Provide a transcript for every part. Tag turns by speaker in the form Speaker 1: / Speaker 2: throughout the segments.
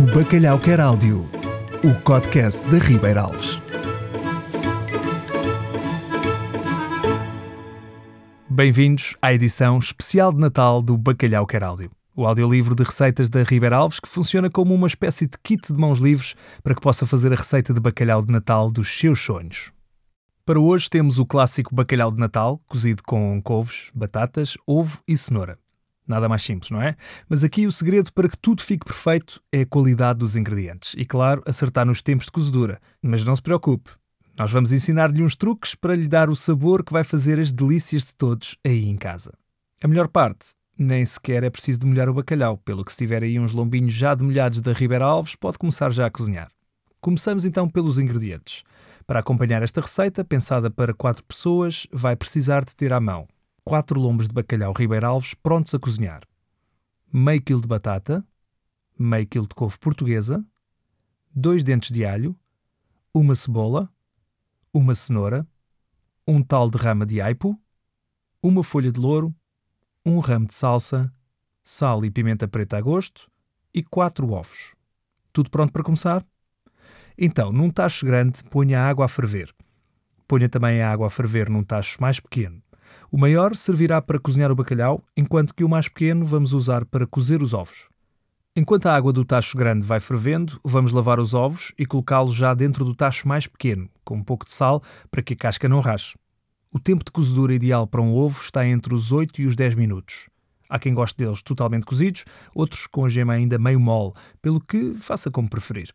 Speaker 1: O Bacalhau Quer Áudio, o podcast da Ribeira Alves.
Speaker 2: Bem-vindos à edição especial de Natal do Bacalhau Quer Áudio, o audiolivro de receitas da Ribeira Alves que funciona como uma espécie de kit de mãos livres para que possa fazer a receita de bacalhau de Natal dos seus sonhos. Para hoje temos o clássico bacalhau de Natal, cozido com couves, batatas, ovo e cenoura. Nada mais simples, não é? Mas aqui o segredo para que tudo fique perfeito é a qualidade dos ingredientes e, claro, acertar nos tempos de cozedura. Mas não se preocupe, nós vamos ensinar-lhe uns truques para lhe dar o sabor que vai fazer as delícias de todos aí em casa. A melhor parte, nem sequer é preciso de molhar o bacalhau, pelo que se tiver aí uns lombinhos já demolhados da Ribeira Alves, pode começar já a cozinhar. Começamos então pelos ingredientes. Para acompanhar esta receita, pensada para 4 pessoas, vai precisar de ter à mão 4 lombos de bacalhau ribeiralves prontos a cozinhar, meio quilo de batata, meio quilo de couve portuguesa, 2 dentes de alho, uma cebola, uma cenoura, um tal de rama de aipo, uma folha de louro, um ramo de salsa, sal e pimenta preta a gosto e 4 ovos. Tudo pronto para começar? Então, num tacho grande, ponha a água a ferver. Ponha também a água a ferver num tacho mais pequeno. O maior servirá para cozinhar o bacalhau, enquanto que o mais pequeno vamos usar para cozer os ovos. Enquanto a água do tacho grande vai fervendo, vamos lavar os ovos e colocá-los já dentro do tacho mais pequeno, com um pouco de sal para que a casca não rache. O tempo de cozedura ideal para um ovo está entre os 8 e os 10 minutos. Há quem goste deles totalmente cozidos, outros com a gema ainda meio mole, pelo que faça como preferir.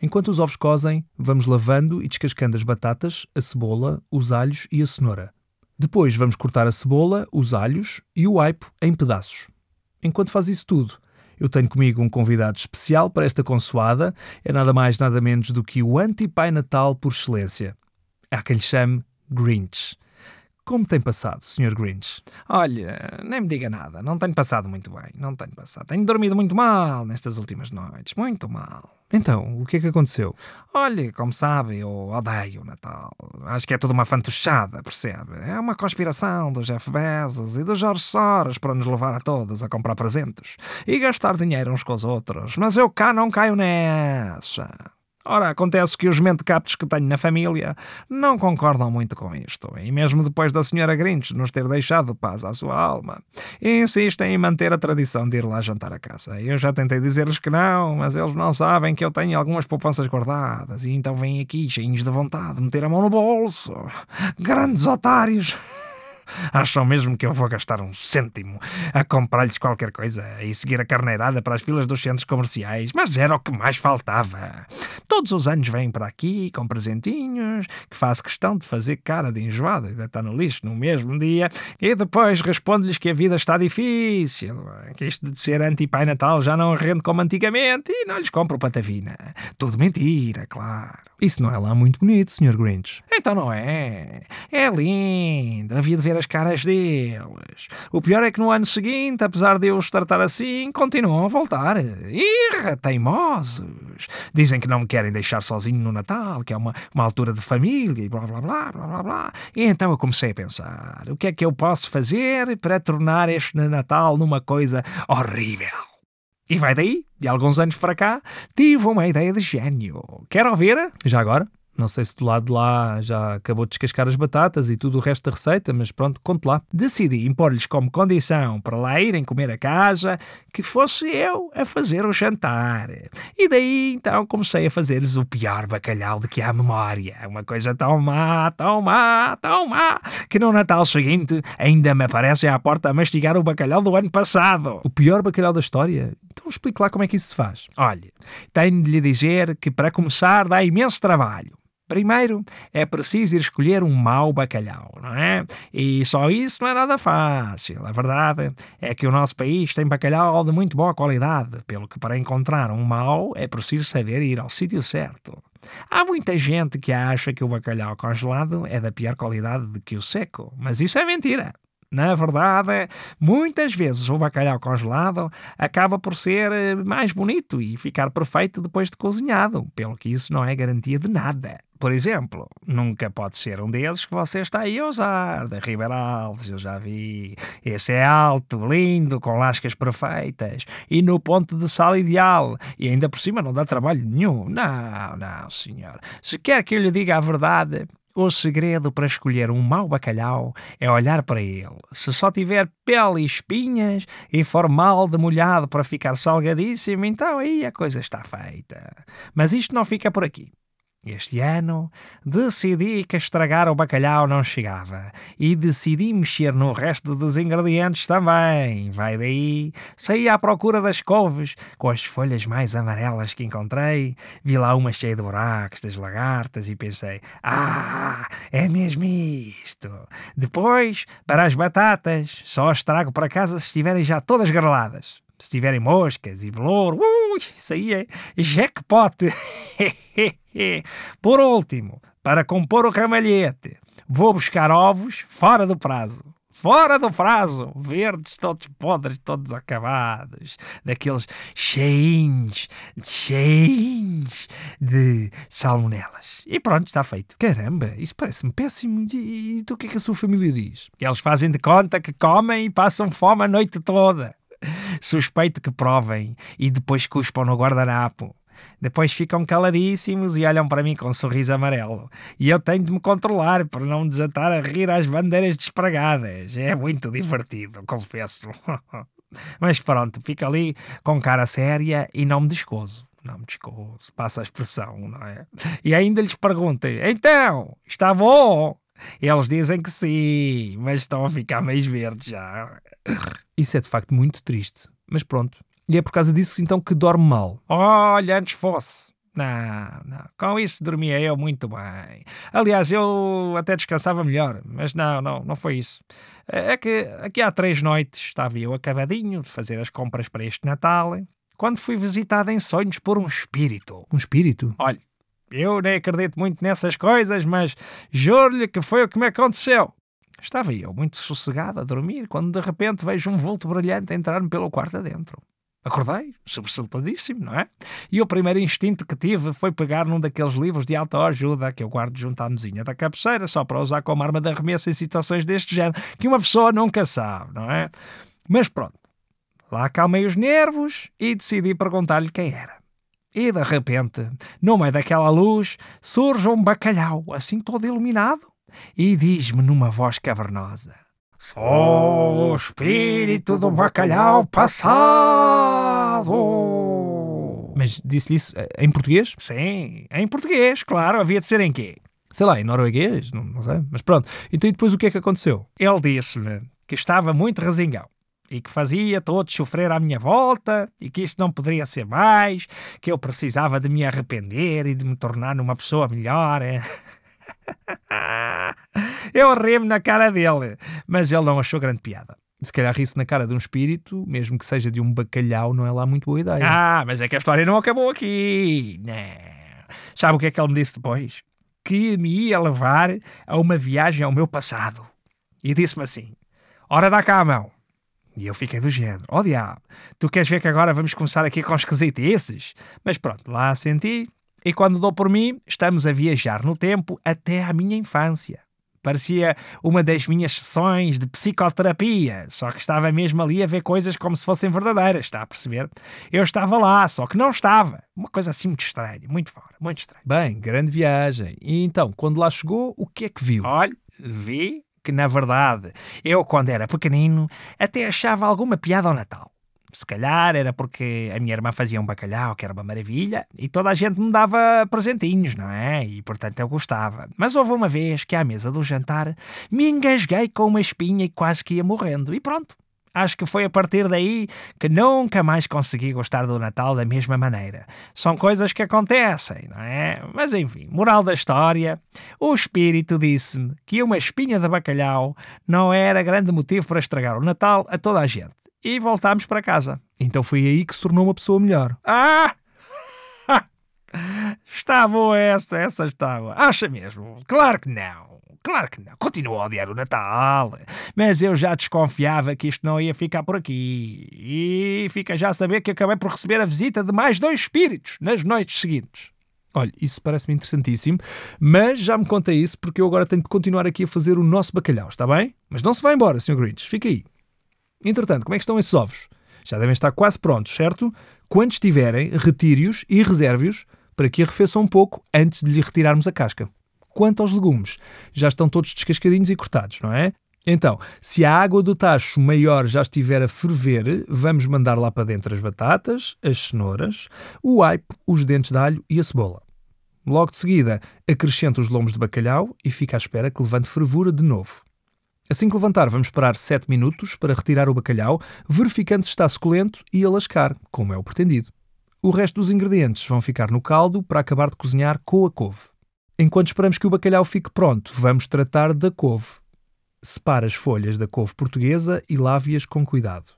Speaker 2: Enquanto os ovos cozem, vamos lavando e descascando as batatas, a cebola, os alhos e a cenoura. Depois vamos cortar a cebola, os alhos e o aipo em pedaços. Enquanto faz isso tudo, eu tenho comigo um convidado especial para esta consoada, é nada mais nada menos do que o anti-pai natal por excelência. Há quem lhe chame Grinch. Como tem passado, Sr. Grinch?
Speaker 3: Olha, nem me diga nada, não tenho passado muito bem, não tenho passado. Tenho dormido muito mal nestas últimas noites, muito mal.
Speaker 2: Então, o que é que aconteceu?
Speaker 3: Olha, como sabe, eu odeio o Natal. Acho que é tudo uma fantochada, percebe? É uma conspiração do Jeff Bezos e do Jorge Soros para nos levar a todos a comprar presentes e gastar dinheiro uns com os outros. Mas eu cá não caio nessa. Ora, acontece que os mentecaptos que tenho na família não concordam muito com isto, e mesmo depois da senhora Grinch nos ter deixado paz à sua alma, insistem em manter a tradição de ir lá jantar a casa. Eu já tentei dizer-lhes que não, mas eles não sabem que eu tenho algumas poupanças guardadas, e então vêm aqui cheios de vontade de meter a mão no bolso. Grandes otários! Acham mesmo que eu vou gastar um cêntimo a comprar-lhes qualquer coisa e seguir a carneirada para as filas dos centros comerciais? Mas era o que mais faltava. Todos os anos vêm para aqui com presentinhos, que faço questão de fazer cara de enjoada e deitar no lixo no mesmo dia, e depois respondo-lhes que a vida está difícil, que isto de ser anti-pai Natal já não rende como antigamente e não lhes compro patavina. Tudo mentira, claro.
Speaker 2: Isso não é lá muito bonito, Sr. Grinch.
Speaker 3: Então não é. É lindo. Havia de ver as caras deles. O pior é que no ano seguinte, apesar de eu os tratar assim, continuam a voltar. Irra, teimosos. Dizem que não me querem deixar sozinho no Natal, que é uma, uma altura de família e blá blá blá blá blá blá. E então eu comecei a pensar: o que é que eu posso fazer para tornar este Natal numa coisa horrível? E vai daí, de alguns anos para cá, tive uma ideia de gênio. Quer ouvir?
Speaker 2: Já agora? Não sei se do lado de lá já acabou de descascar as batatas e tudo o resto da receita, mas pronto, conte lá.
Speaker 3: Decidi impor-lhes como condição para lá irem comer a casa que fosse eu a fazer o jantar. E daí então comecei a fazer-lhes o pior bacalhau de que há memória. Uma coisa tão má, tão má, tão má, que no Natal seguinte ainda me aparecem à porta a mastigar o bacalhau do ano passado.
Speaker 2: O pior bacalhau da história? Então explique lá como é que isso se faz.
Speaker 3: Olha, tenho de lhe dizer que para começar dá imenso trabalho. Primeiro, é preciso ir escolher um mau bacalhau, não é? E só isso não é nada fácil. A verdade é que o nosso país tem bacalhau de muito boa qualidade, pelo que para encontrar um mau é preciso saber ir ao sítio certo. Há muita gente que acha que o bacalhau congelado é da pior qualidade do que o seco, mas isso é mentira. Na verdade, muitas vezes o bacalhau congelado acaba por ser eh, mais bonito e ficar perfeito depois de cozinhado, pelo que isso não é garantia de nada. Por exemplo, nunca pode ser um desses que você está aí a usar, da Ribeiralves, eu já vi. Esse é alto, lindo, com lascas perfeitas e no ponto de sal ideal. E ainda por cima não dá trabalho nenhum. Não, não, senhor. Se quer que eu lhe diga a verdade, o segredo para escolher um mau bacalhau é olhar para ele. Se só tiver pele e espinhas e for mal demolhado para ficar salgadíssimo, então aí a coisa está feita. Mas isto não fica por aqui. Este ano decidi que estragar o bacalhau não chegava e decidi mexer no resto dos ingredientes também. Vai daí, saí à procura das couves com as folhas mais amarelas que encontrei, vi lá uma cheia de buracos das lagartas e pensei: Ah, é mesmo isto. Depois, para as batatas, só as trago para casa se estiverem já todas greladas se tiverem moscas e ui, isso aí é jackpot. Por último, para compor o ramalhete, vou buscar ovos fora do prazo. Fora do prazo, verdes, todos podres, todos acabados, daqueles cheinhos, cheinhos de salmonelas. E pronto, está feito.
Speaker 2: Caramba, isso parece-me péssimo. E, e o que é que a sua família diz?
Speaker 3: Eles fazem de conta que comem e passam fome a noite toda. Suspeito que provem e depois cuspam no guardanapo. Depois ficam caladíssimos e olham para mim com um sorriso amarelo. E eu tenho de me controlar para não desatar a rir às bandeiras despregadas. É muito divertido, confesso. Mas pronto, fico ali com cara séria e não me descoso. Não me descoso, passa a expressão, não é? E ainda lhes perguntei: então, está bom? Eles dizem que sim, mas estão a ficar mais verdes já.
Speaker 2: Isso é de facto muito triste. Mas pronto. E é por causa disso então que dorme mal.
Speaker 3: Olha, antes fosse. Não, não. Com isso dormia eu muito bem. Aliás, eu até descansava melhor. Mas não, não, não foi isso. É que aqui há três noites estava eu acabadinho de fazer as compras para este Natal quando fui visitado em sonhos por um espírito.
Speaker 2: Um espírito?
Speaker 3: Olha, eu nem acredito muito nessas coisas, mas juro-lhe que foi o que me aconteceu. Estava eu muito sossegado a dormir quando de repente vejo um vulto brilhante entrar-me pelo quarto adentro. Acordei, sobressaltadíssimo, não é? E o primeiro instinto que tive foi pegar num daqueles livros de autoajuda que eu guardo junto à mesinha da cabeceira, só para usar como arma de arremesso em situações deste género, que uma pessoa nunca sabe, não é? Mas pronto, lá acalmei os nervos e decidi perguntar-lhe quem era. E de repente, no meio daquela luz, surge um bacalhau, assim todo iluminado, e diz-me numa voz cavernosa: Sou o espírito do bacalhau passado.
Speaker 2: Mas disse-lhe isso eh, em português?
Speaker 3: Sim, em português, claro. Havia de ser em quê?
Speaker 2: Sei lá, em norueguês? Não, não sei. Mas pronto. Então e depois o que é que aconteceu?
Speaker 3: Ele disse-me que estava muito resingão e que fazia todos sofrer à minha volta e que isso não poderia ser mais, que eu precisava de me arrepender e de me tornar numa pessoa melhor. Eu ri-me na cara dele, mas ele não achou grande piada.
Speaker 2: Se calhar ri-se na cara de um espírito, mesmo que seja de um bacalhau, não é lá muito boa ideia.
Speaker 3: Ah, mas é que a história não acabou aqui. Não. Sabe o que é que ele me disse depois? Que me ia levar a uma viagem ao meu passado. E disse-me assim: Ora, dá cá a mão. E eu fiquei do género: Ó oh, diabo, tu queres ver que agora vamos começar aqui com esquisitices? Mas pronto, lá senti. E quando dou por mim, estamos a viajar no tempo até à minha infância. Parecia uma das minhas sessões de psicoterapia, só que estava mesmo ali a ver coisas como se fossem verdadeiras, está a perceber? Eu estava lá, só que não estava. Uma coisa assim muito estranha, muito fora, muito estranha.
Speaker 2: Bem, grande viagem. E então, quando lá chegou, o que é que viu?
Speaker 3: Olha, vi que, na verdade, eu, quando era pequenino, até achava alguma piada ao Natal. Se calhar era porque a minha irmã fazia um bacalhau, que era uma maravilha, e toda a gente me dava presentinhos, não é? E portanto eu gostava. Mas houve uma vez que à mesa do jantar me engasguei com uma espinha e quase que ia morrendo. E pronto. Acho que foi a partir daí que nunca mais consegui gostar do Natal da mesma maneira. São coisas que acontecem, não é? Mas enfim, moral da história: o espírito disse-me que uma espinha de bacalhau não era grande motivo para estragar o Natal a toda a gente e voltámos para casa.
Speaker 2: Então foi aí que se tornou uma pessoa melhor.
Speaker 3: Ah! Está boa essa, essa está boa. Acha mesmo? Claro que não. claro que não. Continuo a odiar o Natal. Mas eu já desconfiava que isto não ia ficar por aqui. E fica já a saber que acabei por receber a visita de mais dois espíritos nas noites seguintes.
Speaker 2: Olha, isso parece-me interessantíssimo, mas já me conta isso porque eu agora tenho de continuar aqui a fazer o nosso bacalhau, está bem? Mas não se vá embora, Sr. Grinch, fica aí. Entretanto, como é que estão esses ovos? Já devem estar quase prontos, certo? Quando estiverem, retire-os e reserve-os para que arrefeçam um pouco antes de lhe retirarmos a casca. Quanto aos legumes, já estão todos descascadinhos e cortados, não é? Então, se a água do tacho maior já estiver a ferver, vamos mandar lá para dentro as batatas, as cenouras, o aipo, os dentes de alho e a cebola. Logo de seguida, acrescenta os lomos de bacalhau e fica à espera que levante fervura de novo. Assim que levantar, vamos esperar 7 minutos para retirar o bacalhau, verificando se está suculento e a lascar, como é o pretendido. O resto dos ingredientes vão ficar no caldo para acabar de cozinhar com a couve. Enquanto esperamos que o bacalhau fique pronto, vamos tratar da couve. Separe as folhas da couve portuguesa e lave-as com cuidado.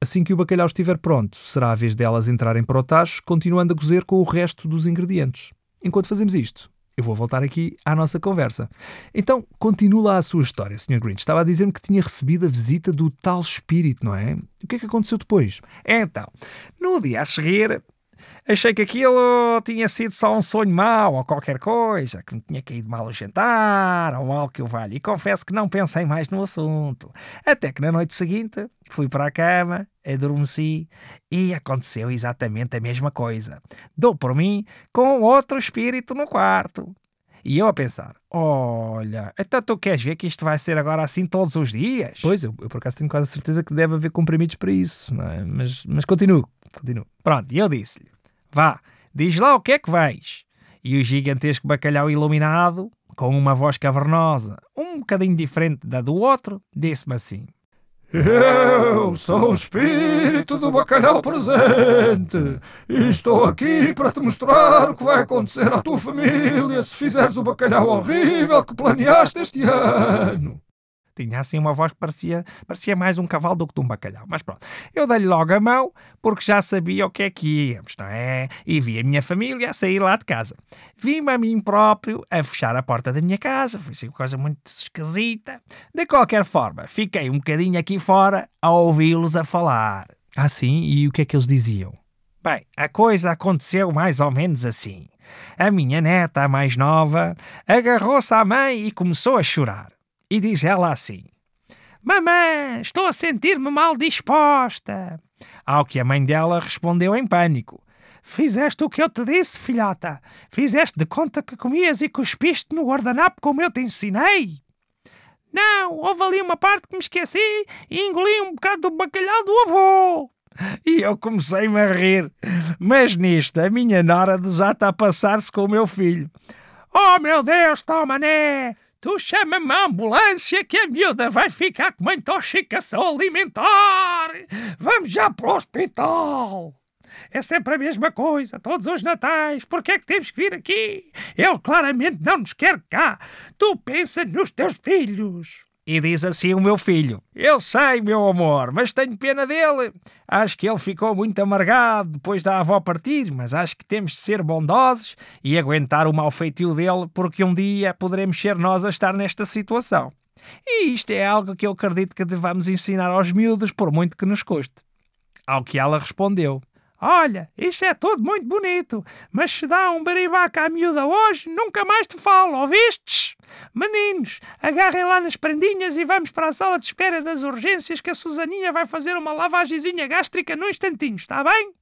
Speaker 2: Assim que o bacalhau estiver pronto, será a vez delas entrarem para o tacho, continuando a cozer com o resto dos ingredientes. Enquanto fazemos isto, eu vou voltar aqui à nossa conversa. Então, continua a sua história, Sr. Grinch. Estava a dizer-me que tinha recebido a visita do tal espírito, não é? O que é que aconteceu depois?
Speaker 3: Então, no dia a seguir, achei que aquilo tinha sido só um sonho mau ou qualquer coisa, que me tinha caído mal o jantar ou algo que eu valho. E confesso que não pensei mais no assunto. Até que na noite seguinte fui para a cama, adormeci e aconteceu exatamente a mesma coisa. Dou por mim com outro espírito no quarto. E eu a pensar: olha, então tu queres ver que isto vai ser agora assim todos os dias?
Speaker 2: Pois, eu, eu por acaso tenho quase certeza que deve haver comprimidos para isso, é? Mas, mas continuo, continuo.
Speaker 3: Pronto, e eu disse-lhe: vá, diz lá o que é que vais. E o gigantesco bacalhau iluminado, com uma voz cavernosa, um bocadinho diferente da do outro, disse-me assim:
Speaker 4: eu sou o espírito do bacalhau presente e estou aqui para te mostrar o que vai acontecer à tua família se fizeres o bacalhau horrível que planeaste este ano.
Speaker 3: Tinha assim uma voz que parecia, parecia mais um cavalo do que de um bacalhau. Mas pronto, eu dei-lhe logo a mão porque já sabia o que é que íamos, não é? E vi a minha família a sair lá de casa. Vi-me a mim próprio a fechar a porta da minha casa. Foi assim uma coisa muito esquisita. De qualquer forma, fiquei um bocadinho aqui fora a ouvi-los a falar.
Speaker 2: Ah, sim? E o que é que eles diziam?
Speaker 3: Bem, a coisa aconteceu mais ou menos assim. A minha neta, a mais nova, agarrou-se à mãe e começou a chorar. E diz ela assim: Mamãe, estou a sentir-me mal disposta. Ao que a mãe dela respondeu em pânico: Fizeste o que eu te disse, filhota. Fizeste de conta que comias e cuspiste no guardanapo como eu te ensinei. Não, houve ali uma parte que me esqueci e engoli um bocado do bacalhau do avô. E eu comecei-me a rir. Mas nisto, a minha nora desata a passar-se com o meu filho. Oh, meu Deus, toma, né? Tu chama-me a ambulância que a miúda vai ficar com uma intoxicação alimentar. Vamos já para o hospital. É sempre a mesma coisa, todos os natais. Por que é que temos que vir aqui? Ele claramente não nos quer cá. Tu pensa nos teus filhos. E diz assim o meu filho: Eu sei, meu amor, mas tenho pena dele. Acho que ele ficou muito amargado depois da avó partir, mas acho que temos de ser bondosos e aguentar o mau feitio dele, porque um dia poderemos ser nós a estar nesta situação. E isto é algo que eu acredito que devamos ensinar aos miúdos, por muito que nos custe. Ao que ela respondeu: Olha, isso é tudo muito bonito, mas se dá um baribaca à miúda hoje, nunca mais te falo, ouvistes? Meninos, agarrem lá nas prendinhas e vamos para a sala de espera das urgências que a Susaninha vai fazer uma lavagemzinha gástrica no instantinho, está bem?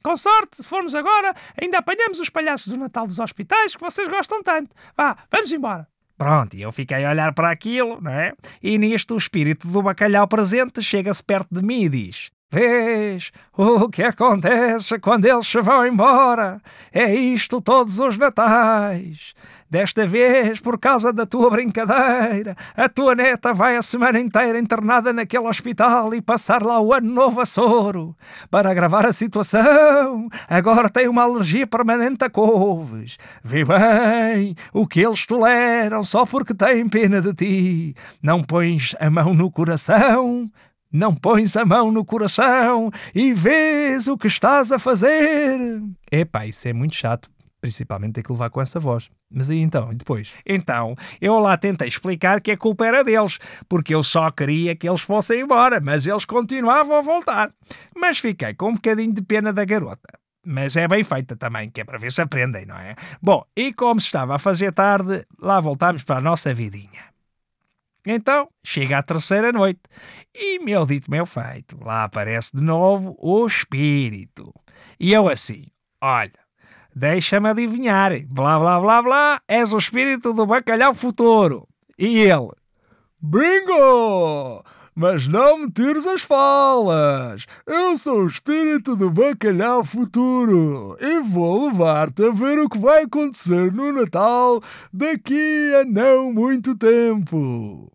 Speaker 3: Com sorte, se formos agora, ainda apanhamos os palhaços do Natal dos hospitais que vocês gostam tanto. Vá, vamos embora. Pronto, e eu fiquei a olhar para aquilo, não é? E nisto o espírito do bacalhau presente chega-se perto de mim e diz: Vês o que acontece quando eles se vão embora? É isto todos os natais. Desta vez, por causa da tua brincadeira, a tua neta vai a semana inteira internada naquele hospital e passar lá o ano novo a soro. Para agravar a situação, agora tem uma alergia permanente a couves. Vê bem o que eles toleram só porque têm pena de ti. Não pões a mão no coração, não pões a mão no coração e vês o que estás a fazer.
Speaker 2: Epá, isso é muito chato. Principalmente tem que levar com essa voz. Mas aí então, e depois?
Speaker 3: Então, eu lá tentei explicar que a culpa era deles, porque eu só queria que eles fossem embora, mas eles continuavam a voltar. Mas fiquei com um bocadinho de pena da garota. Mas é bem feita também, que é para ver se aprendem, não é? Bom, e como se estava a fazer tarde, lá voltámos para a nossa vidinha. Então, chega a terceira noite e, meu dito, meu feito, lá aparece de novo o espírito. E eu assim, olha, deixa-me adivinhar, blá blá blá blá, és o espírito do bacalhau futuro. E ele,
Speaker 4: bingo! Mas não me tires as falas! Eu sou o espírito do bacalhau futuro e vou levar-te a ver o que vai acontecer no Natal daqui a não muito tempo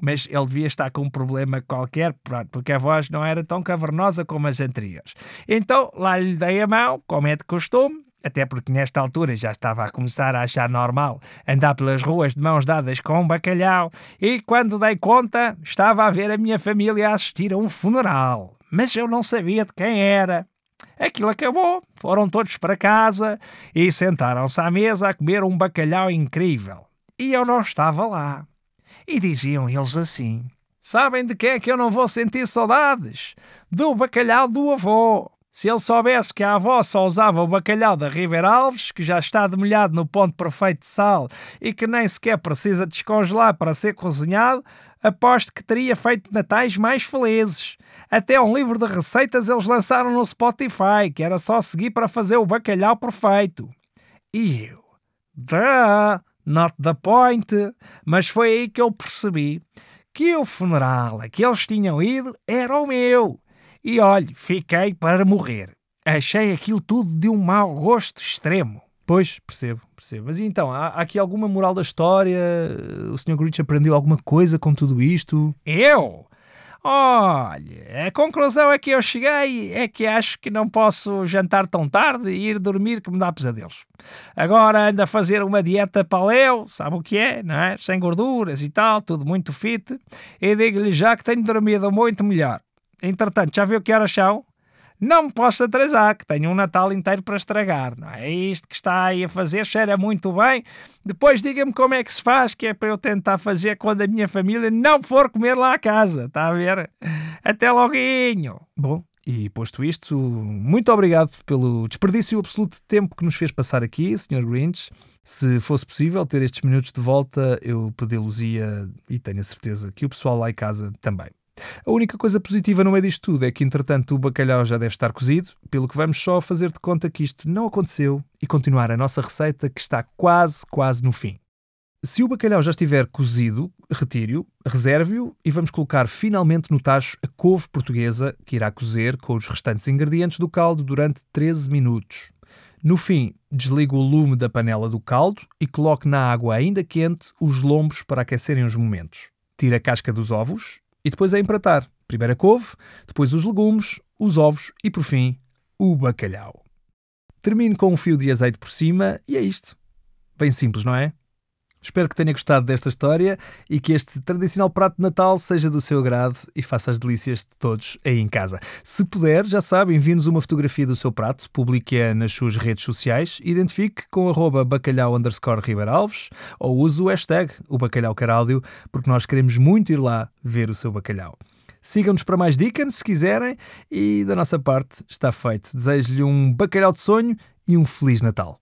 Speaker 3: mas ele devia estar com um problema qualquer, porque a voz não era tão cavernosa como as anteriores. Então lá lhe dei a mão, como é de costume, até porque nesta altura já estava a começar a achar normal andar pelas ruas de mãos dadas com um bacalhau, e quando dei conta, estava a ver a minha família assistir a um funeral. Mas eu não sabia de quem era. Aquilo acabou, foram todos para casa e sentaram-se à mesa a comer um bacalhau incrível. E eu não estava lá. E diziam eles assim: Sabem de quem é que eu não vou sentir saudades? Do bacalhau do avô. Se ele soubesse que a avó só usava o bacalhau da River Alves, que já está demolhado no ponto perfeito de sal e que nem sequer precisa descongelar para ser cozinhado, aposto que teria feito natais mais felizes. Até um livro de receitas eles lançaram no Spotify, que era só seguir para fazer o bacalhau perfeito. E eu? Duh, not the point. Mas foi aí que eu percebi que o funeral a que eles tinham ido era o meu e olhe, fiquei para morrer. Achei aquilo tudo de um mau gosto extremo.
Speaker 2: Pois, percebo, percebo. Mas então, há, há aqui alguma moral da história? O Sr. Grinch aprendeu alguma coisa com tudo isto?
Speaker 3: Eu? Olha, a conclusão a que eu cheguei é que acho que não posso jantar tão tarde e ir dormir que me dá pesadelos. Agora ando a fazer uma dieta paleo, sabe o que é, não é? Sem gorduras e tal, tudo muito fit. E digo-lhe já que tenho dormido muito melhor. Entretanto, já viu que horas são? Não me posso atrasar, que tenho um Natal inteiro para estragar. Não é? é isto que está aí a fazer, cheira muito bem. Depois diga-me como é que se faz, que é para eu tentar fazer quando a minha família não for comer lá a casa. Está a ver? Até loguinho.
Speaker 2: Bom, e posto isto, muito obrigado pelo desperdício absoluto de tempo que nos fez passar aqui, Sr. Grinch. Se fosse possível ter estes minutos de volta, eu pedi-los-ia e tenho a certeza que o pessoal lá em casa também. A única coisa positiva no meio disto tudo é que, entretanto, o bacalhau já deve estar cozido, pelo que vamos só fazer de conta que isto não aconteceu e continuar a nossa receita que está quase, quase no fim. Se o bacalhau já estiver cozido, retire-o, reserve-o e vamos colocar finalmente no tacho a couve portuguesa que irá cozer com os restantes ingredientes do caldo durante 13 minutos. No fim, desligue o lume da panela do caldo e coloque na água ainda quente os lombos para aquecerem uns momentos. Tire a casca dos ovos e depois é empratar. Primeiro a couve, depois os legumes, os ovos e, por fim, o bacalhau. Termine com um fio de azeite por cima e é isto. Bem simples, não é? Espero que tenha gostado desta história e que este tradicional prato de Natal seja do seu agrado e faça as delícias de todos aí em casa. Se puder, já sabe, envie-nos uma fotografia do seu prato, publique-a nas suas redes sociais, identifique com arroba bacalhau underscore Ribeiralves ou use o hashtag o bacalhau porque nós queremos muito ir lá ver o seu bacalhau. Sigam-nos para mais dicas se quiserem e da nossa parte está feito. Desejo-lhe um bacalhau de sonho e um Feliz Natal.